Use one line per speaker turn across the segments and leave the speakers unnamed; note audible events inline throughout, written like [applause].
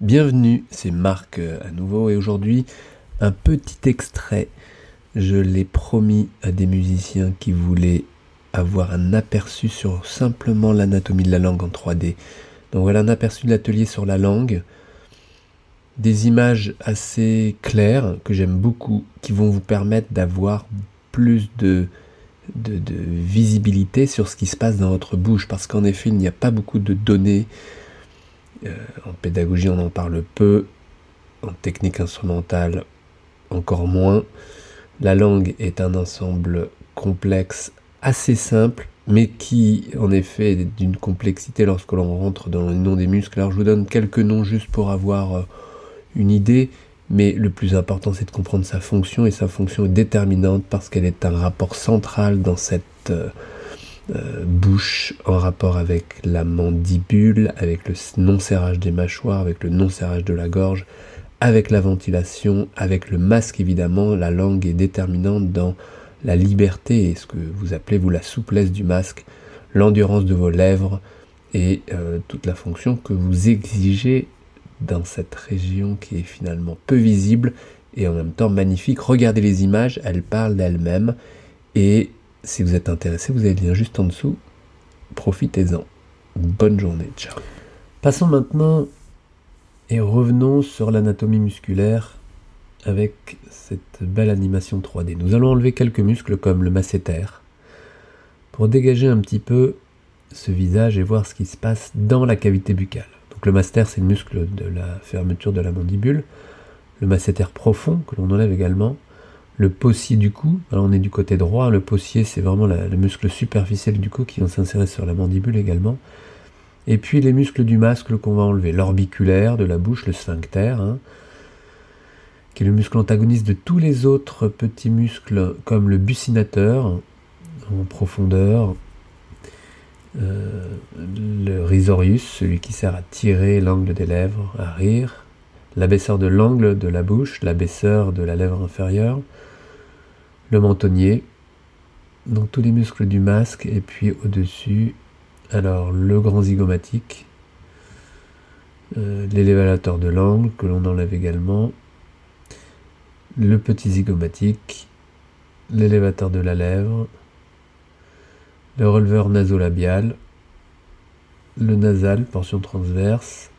Bienvenue, c'est Marc euh, à nouveau et aujourd'hui un petit extrait. Je l'ai promis à des musiciens qui voulaient avoir un aperçu sur simplement l'anatomie de la langue en 3D. Donc voilà un aperçu de l'atelier sur la langue. Des images assez claires que j'aime beaucoup qui vont vous permettre d'avoir plus de, visibilité sur ce qui se passe dans votre bouche parce qu'en effet il n'y a pas beaucoup de données euh, en pédagogie, on en parle peu. En technique instrumentale, encore moins. La langue est un ensemble complexe, assez simple, mais qui, en effet, est d'une complexité lorsque l'on rentre dans les noms des muscles. Alors, je vous donne quelques noms juste pour avoir euh, une idée, mais le plus important, c'est de comprendre sa fonction, et sa fonction est déterminante parce qu'elle est un rapport central dans cette euh, bouche en rapport avec la mandibule, avec le non-serrage des mâchoires, avec le non-serrage de la gorge, avec la ventilation, avec le masque évidemment. La langue est déterminante dans la liberté et ce que vous appelez vous la souplesse du masque, l'endurance de vos lèvres et euh, toute la fonction que vous exigez dans cette région qui est finalement peu visible et en même temps magnifique. Regardez les images, elles parlent d'elles-mêmes et si vous êtes intéressé, vous avez le lien juste en dessous. Profitez-en. Bonne journée. Ciao. Passons maintenant et revenons sur l'anatomie musculaire avec cette belle animation 3D. Nous allons enlever quelques muscles comme le masséter pour dégager un petit peu ce visage et voir ce qui se passe dans la cavité buccale. Donc le masséter, c'est le muscle de la fermeture de la mandibule. Le masséter profond que l'on enlève également le possier du cou. Alors on est du côté droit, le possier c'est vraiment le muscle superficiel du cou qui vient s'insérer sur la mandibule également. Et puis les muscles du masque qu'on va enlever, l'orbiculaire de la bouche, le sphincter, hein, qui est le muscle antagoniste de tous les autres petits muscles comme le buccinateur en profondeur, euh, le risorius, celui qui sert à tirer l'angle des lèvres, à rire, l'abaisseur de l'angle de la bouche, l'abaisseur de la lèvre inférieure, le mentonnier, donc tous les muscles du masque, et puis au-dessus, alors le grand zygomatique, euh, l'élévateur de l'angle que l'on enlève également, le petit zygomatique, l'élévateur de la lèvre, le releveur nasolabial, le nasal, portion transverse,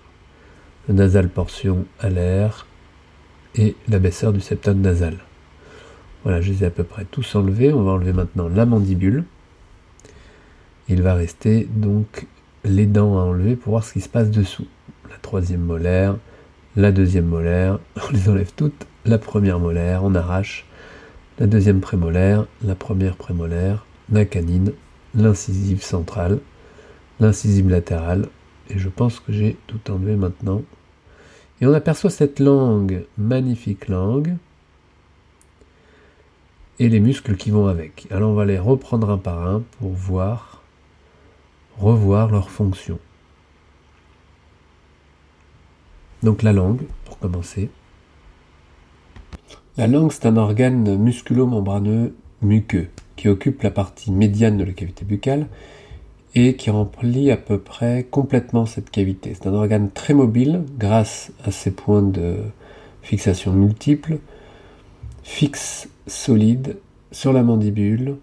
le nasal, portion alaire, et l'abaisseur du septum nasal. Voilà, je les ai à peu près tous enlevés. On va enlever maintenant la mandibule. Il va rester donc les dents à enlever pour voir ce qui se passe dessous. La troisième molaire, la deuxième molaire, [laughs] on les enlève toutes. La première molaire, on arrache. La deuxième prémolaire, la première prémolaire, la canine, l'incisive centrale, l'incisive latérale. Et je pense que j'ai tout enlevé maintenant. Et on aperçoit cette langue, magnifique langue, et les muscles qui vont avec. Alors on va les reprendre un par un pour voir, revoir leur fonction. Donc la langue, pour commencer. La langue, c'est un organe musculo-membraneux muqueux qui occupe la partie médiane de la cavité buccale et qui remplit à peu près complètement cette cavité. C'est un organe très mobile grâce à ses points de fixation multiples, fixe solide sur la mandibule,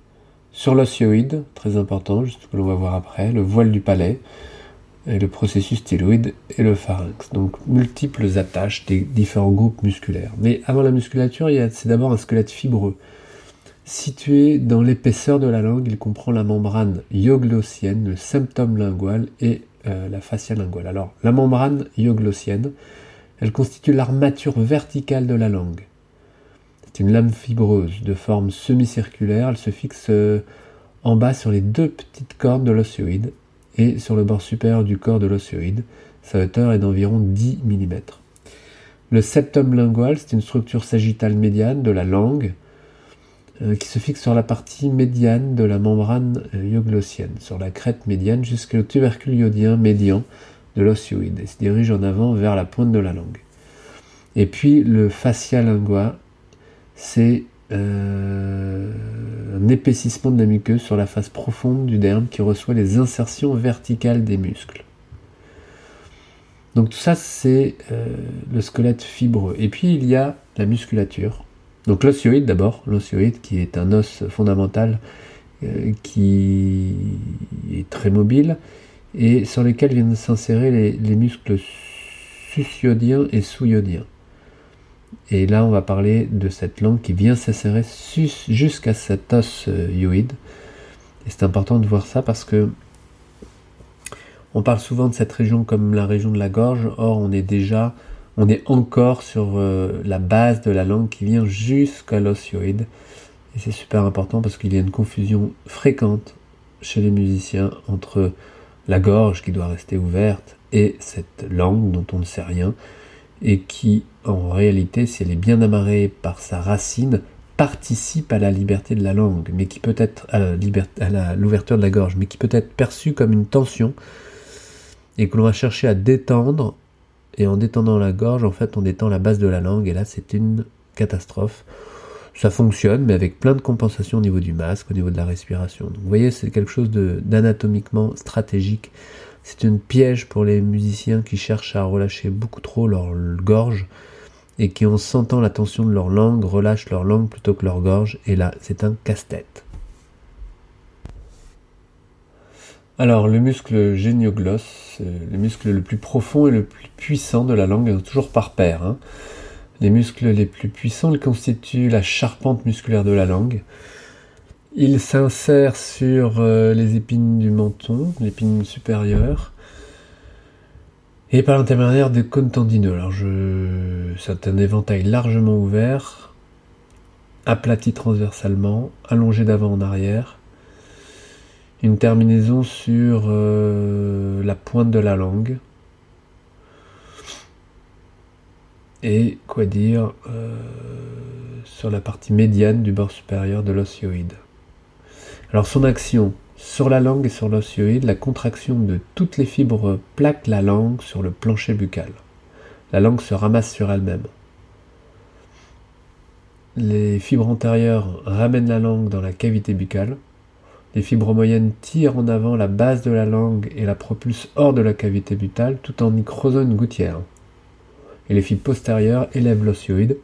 sur l'osioïde, très important, juste que l'on va voir après, le voile du palais, et le processus thyroïde et le pharynx. Donc multiples attaches des différents groupes musculaires. Mais avant la musculature, c'est d'abord un squelette fibreux. Situé dans l'épaisseur de la langue, il comprend la membrane ioglossienne, le symptôme lingual et euh, la fascia linguale. Alors, la membrane ioglossienne, elle constitue l'armature verticale de la langue. C'est une lame fibreuse de forme semi-circulaire. Elle se fixe euh, en bas sur les deux petites cornes de l'osioïde et sur le bord supérieur du corps de l'osioïde. Sa hauteur est d'environ 10 mm. Le septum lingual, c'est une structure sagittale médiane de la langue euh, qui se fixe sur la partie médiane de la membrane ioglossienne, euh, sur la crête médiane jusqu'au tubercule iodien médian de l'osioïde et se dirige en avant vers la pointe de la langue. Et puis le fascia lingua, c'est euh, un épaississement de la muqueuse sur la face profonde du derme qui reçoit les insertions verticales des muscles. Donc tout ça, c'est euh, le squelette fibreux. Et puis il y a la musculature. Donc l'osioïde d'abord, l'osioïde qui est un os fondamental euh, qui est très mobile et sur lequel viennent s'insérer les, muscles susiodiens et sous-iodiens. Et là, on va parler de cette langue qui vient s'insérer jusqu'à cet os euh, yoïde. Et c'est important de voir ça parce que on parle souvent de cette région comme la région de la gorge, or on est déjà, on est encore sur euh, la base de la langue qui vient jusqu'à l'osioïde. Et c'est super important parce qu'il y a une confusion fréquente chez les musiciens entre la gorge qui doit rester ouverte et cette langue dont on ne sait rien et qui en réalité si elle est bien amarrée par sa racine participe à la liberté de la langue mais qui peut être à l'ouverture de la gorge mais qui peut être perçue comme une tension et que l'on va chercher à détendre, et en détendant la gorge, en fait, on détend la base de la langue, et là, c'est une catastrophe. Ça fonctionne, mais avec plein de compensations au niveau du masque, au niveau de la respiration. Donc, vous voyez, c'est quelque chose d'anatomiquement stratégique. C'est une piège pour les musiciens qui cherchent à relâcher beaucoup trop leur gorge et qui, en sentant la tension de leur langue, relâchent leur langue plutôt que leur gorge. Et là, c'est un casse-tête. Alors, le muscle génioglosse, le muscle le plus profond et le plus puissant de la langue, toujours par paire. Hein. Les muscles les plus puissants constituent la charpente musculaire de la langue. Il s'insère sur euh, les épines du menton, l'épine supérieure, et par l'intermédiaire des cônes tendineux. Alors, je... c'est un éventail largement ouvert, aplati transversalement, allongé d'avant en arrière, une terminaison sur euh, la pointe de la langue. Et quoi dire euh, sur la partie médiane du bord supérieur de l'osioïde. Alors son action sur la langue et sur l'osioïde, la contraction de toutes les fibres plaque la langue sur le plancher buccal. La langue se ramasse sur elle-même. Les fibres antérieures ramènent la langue dans la cavité buccale les fibres moyennes tirent en avant la base de la langue et la propulsent hors de la cavité butale tout en y creusant une gouttière. Et les fibres postérieures élèvent l'osioïde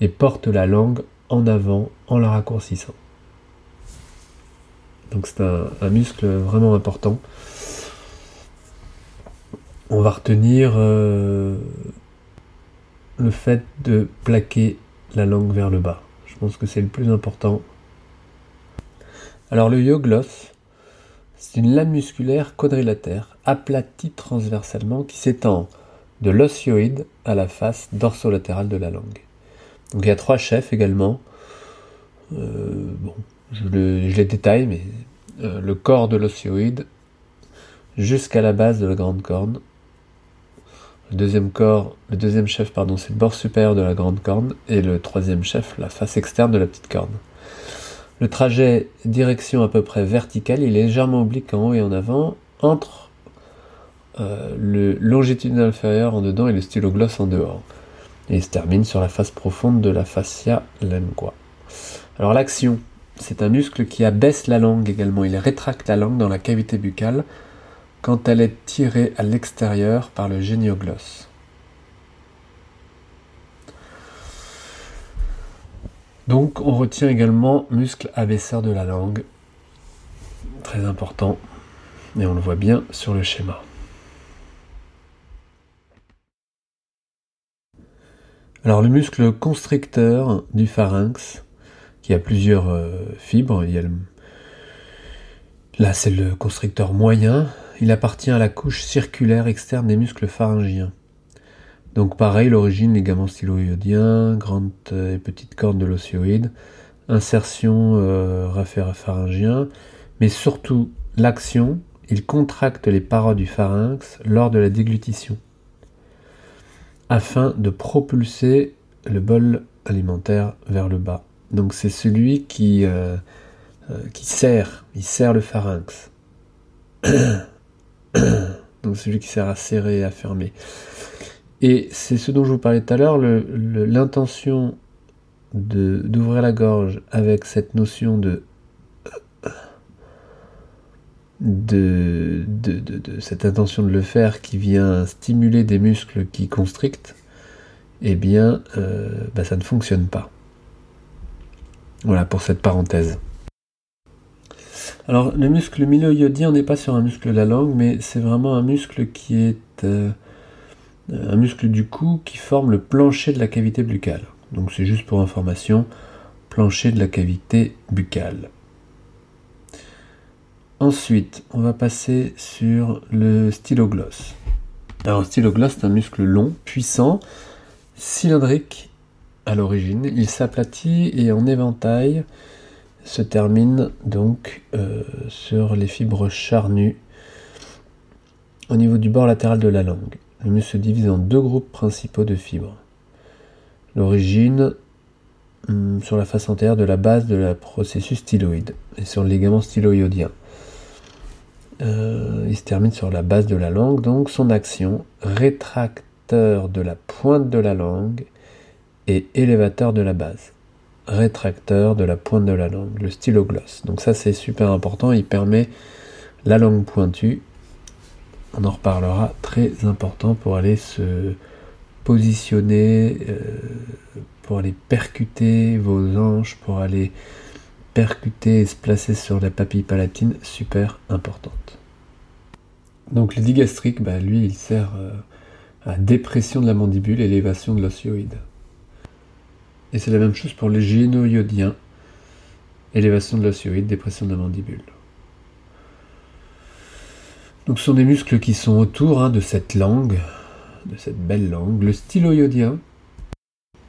et portent la langue en avant en la raccourcissant. Donc c'est un, muscle vraiment important. On va retenir euh, le fait de plaquer la langue vers le bas. Je pense que c'est le plus important alors le yogloss, c'est une lame musculaire quadrilatère, aplatie transversalement, qui s'étend de l'osioïde à la face dorsolatérale de la langue. Donc il y a trois chefs également. Euh, bon, je, les détaille, mais euh, le corps de l'osioïde jusqu'à la base de la grande corne. Le deuxième corps, le deuxième chef, pardon, c'est le bord supérieur de la grande corne, et le troisième chef, la face externe de la petite corne. Le trajet direction à peu près verticale, est légèrement oblique en haut et en avant, entre euh, le longitudinal inférieur en dedans et le stylogloss en dehors. Et il se termine sur la face profonde de la fascia lingua. Alors l'action, c'est un muscle qui abaisse la langue également. Il rétracte la langue dans la cavité buccale quand elle est tirée à l'extérieur par le géniogloss. Donc on retient également muscle abaisseur de la langue, très important, et on le voit bien sur le schéma. Alors le muscle constricteur du pharynx, qui a plusieurs euh, fibres, là c'est le constricteur moyen, il appartient à la couche circulaire externe des muscles pharyngiens. Donc pareil, l'origine, ligaments styloïodiens, grande et petite corne de l'osioïde, insertion euh, pharyngien, mais surtout l'action, il contracte les parois du pharynx lors de la déglutition, afin de propulser le bol alimentaire vers le bas. Donc c'est celui qui, euh, euh, serre, il serre le pharynx. [coughs] Donc celui qui sert à serrer et à fermer. Et c'est ce dont je vous parlais tout à l'heure, l'intention d'ouvrir la gorge avec cette notion de de, de, cette intention de le faire qui vient stimuler des muscles qui constrictent, eh bien, euh, bah, ça ne fonctionne pas. Voilà pour cette parenthèse. Alors, le muscle myloïodien, on n'est pas sur un muscle de la langue, mais c'est vraiment un muscle qui est euh, un muscle du cou qui forme le plancher de la cavité buccale. Donc, c'est juste pour information, plancher de la cavité buccale. Ensuite, on va passer sur le stylogloss. Alors, stylogloss, c'est un muscle long, puissant, cylindrique à l'origine. Il s'aplatit et en éventail se termine donc euh, sur les fibres charnues au niveau du bord latéral de la langue. Le muscle se divise en deux groupes principaux de fibres. L'origine hum, sur la face antérieure de la base de la processus styloïde et sur le ligament styloïdien. Euh, il se termine sur la base de la langue, donc son action rétracteur de la pointe de la langue et élévateur de la base. Rétracteur de la pointe de la langue, le stylogloss. Donc ça c'est super important, il permet la langue pointue. On en reparlera, très important pour aller se positionner, euh, pour aller percuter vos hanches, pour aller percuter et se placer sur la papille palatine, super importante. Donc le digastrique, bah, lui, il sert euh, à dépression de la mandibule, élévation de l'osioïde. Et c'est la même chose pour les génoïodiens, élévation de l'osioïde, dépression de la mandibule. Donc ce sont des muscles qui sont autour hein, de cette langue, de cette belle langue. Le styloïodien,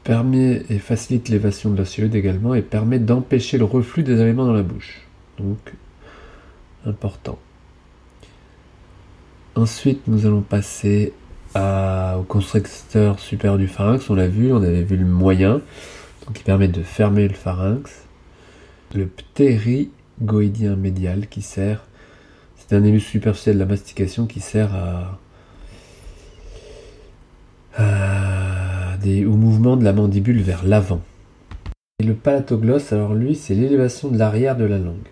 permet et facilite l'évasion de l'osioïde également et permet d'empêcher le reflux des aliments dans la bouche. Donc, important. Ensuite, nous allons passer au constricteur supérieur du pharynx. On l'a vu, on avait vu le moyen, qui permet de fermer le pharynx. Le ptérygoïdien médial qui sert, c'est un émus superficiel de la mastication qui sert à au mouvement de la mandibule vers l'avant. Et le palatogloss, alors lui, c'est l'élévation de l'arrière de la langue.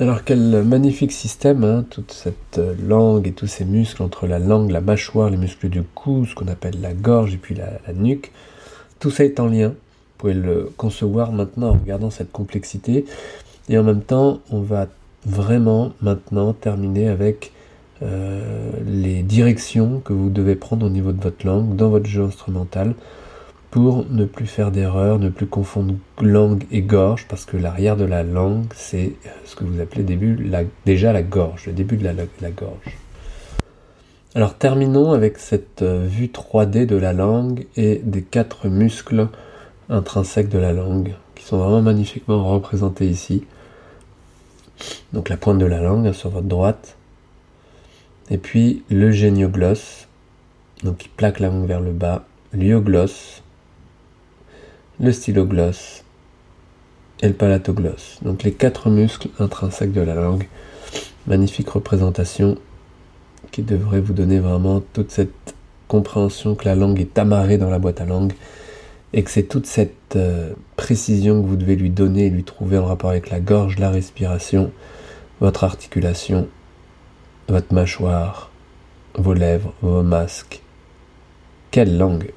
Alors quel magnifique système, hein, toute cette euh, langue et tous ces muscles entre la langue, la mâchoire, les muscles du cou, ce qu'on appelle la gorge et puis la, nuque. Tout ça est en lien. Vous pouvez le concevoir maintenant en regardant cette complexité. Et en même temps, on va vraiment maintenant terminer avec euh, les directions que vous devez prendre au niveau de votre langue dans votre jeu instrumental pour ne plus faire d'erreur, ne plus confondre langue et gorge, parce que l'arrière de la langue, c'est ce que vous appelez début, déjà la gorge, le début de la, la gorge. Alors terminons avec cette euh, vue 3D de la langue et des quatre muscles intrinsèques de la langue, qui sont vraiment magnifiquement représentés ici. Donc la pointe de la langue hein, sur votre droite, et puis le géniogloss, donc qui plaque la langue vers le bas, l'iogloss, le stylogloss et le palatogloss. Donc les quatre muscles intrinsèques de la langue. Magnifique représentation qui devrait vous donner vraiment toute cette compréhension que la langue est amarrée dans la boîte à langue et que c'est toute cette euh, précision que vous devez lui donner et lui trouver en rapport avec la gorge, la respiration, votre articulation votre mâchoire, vos lèvres, vos masques. Quelle langue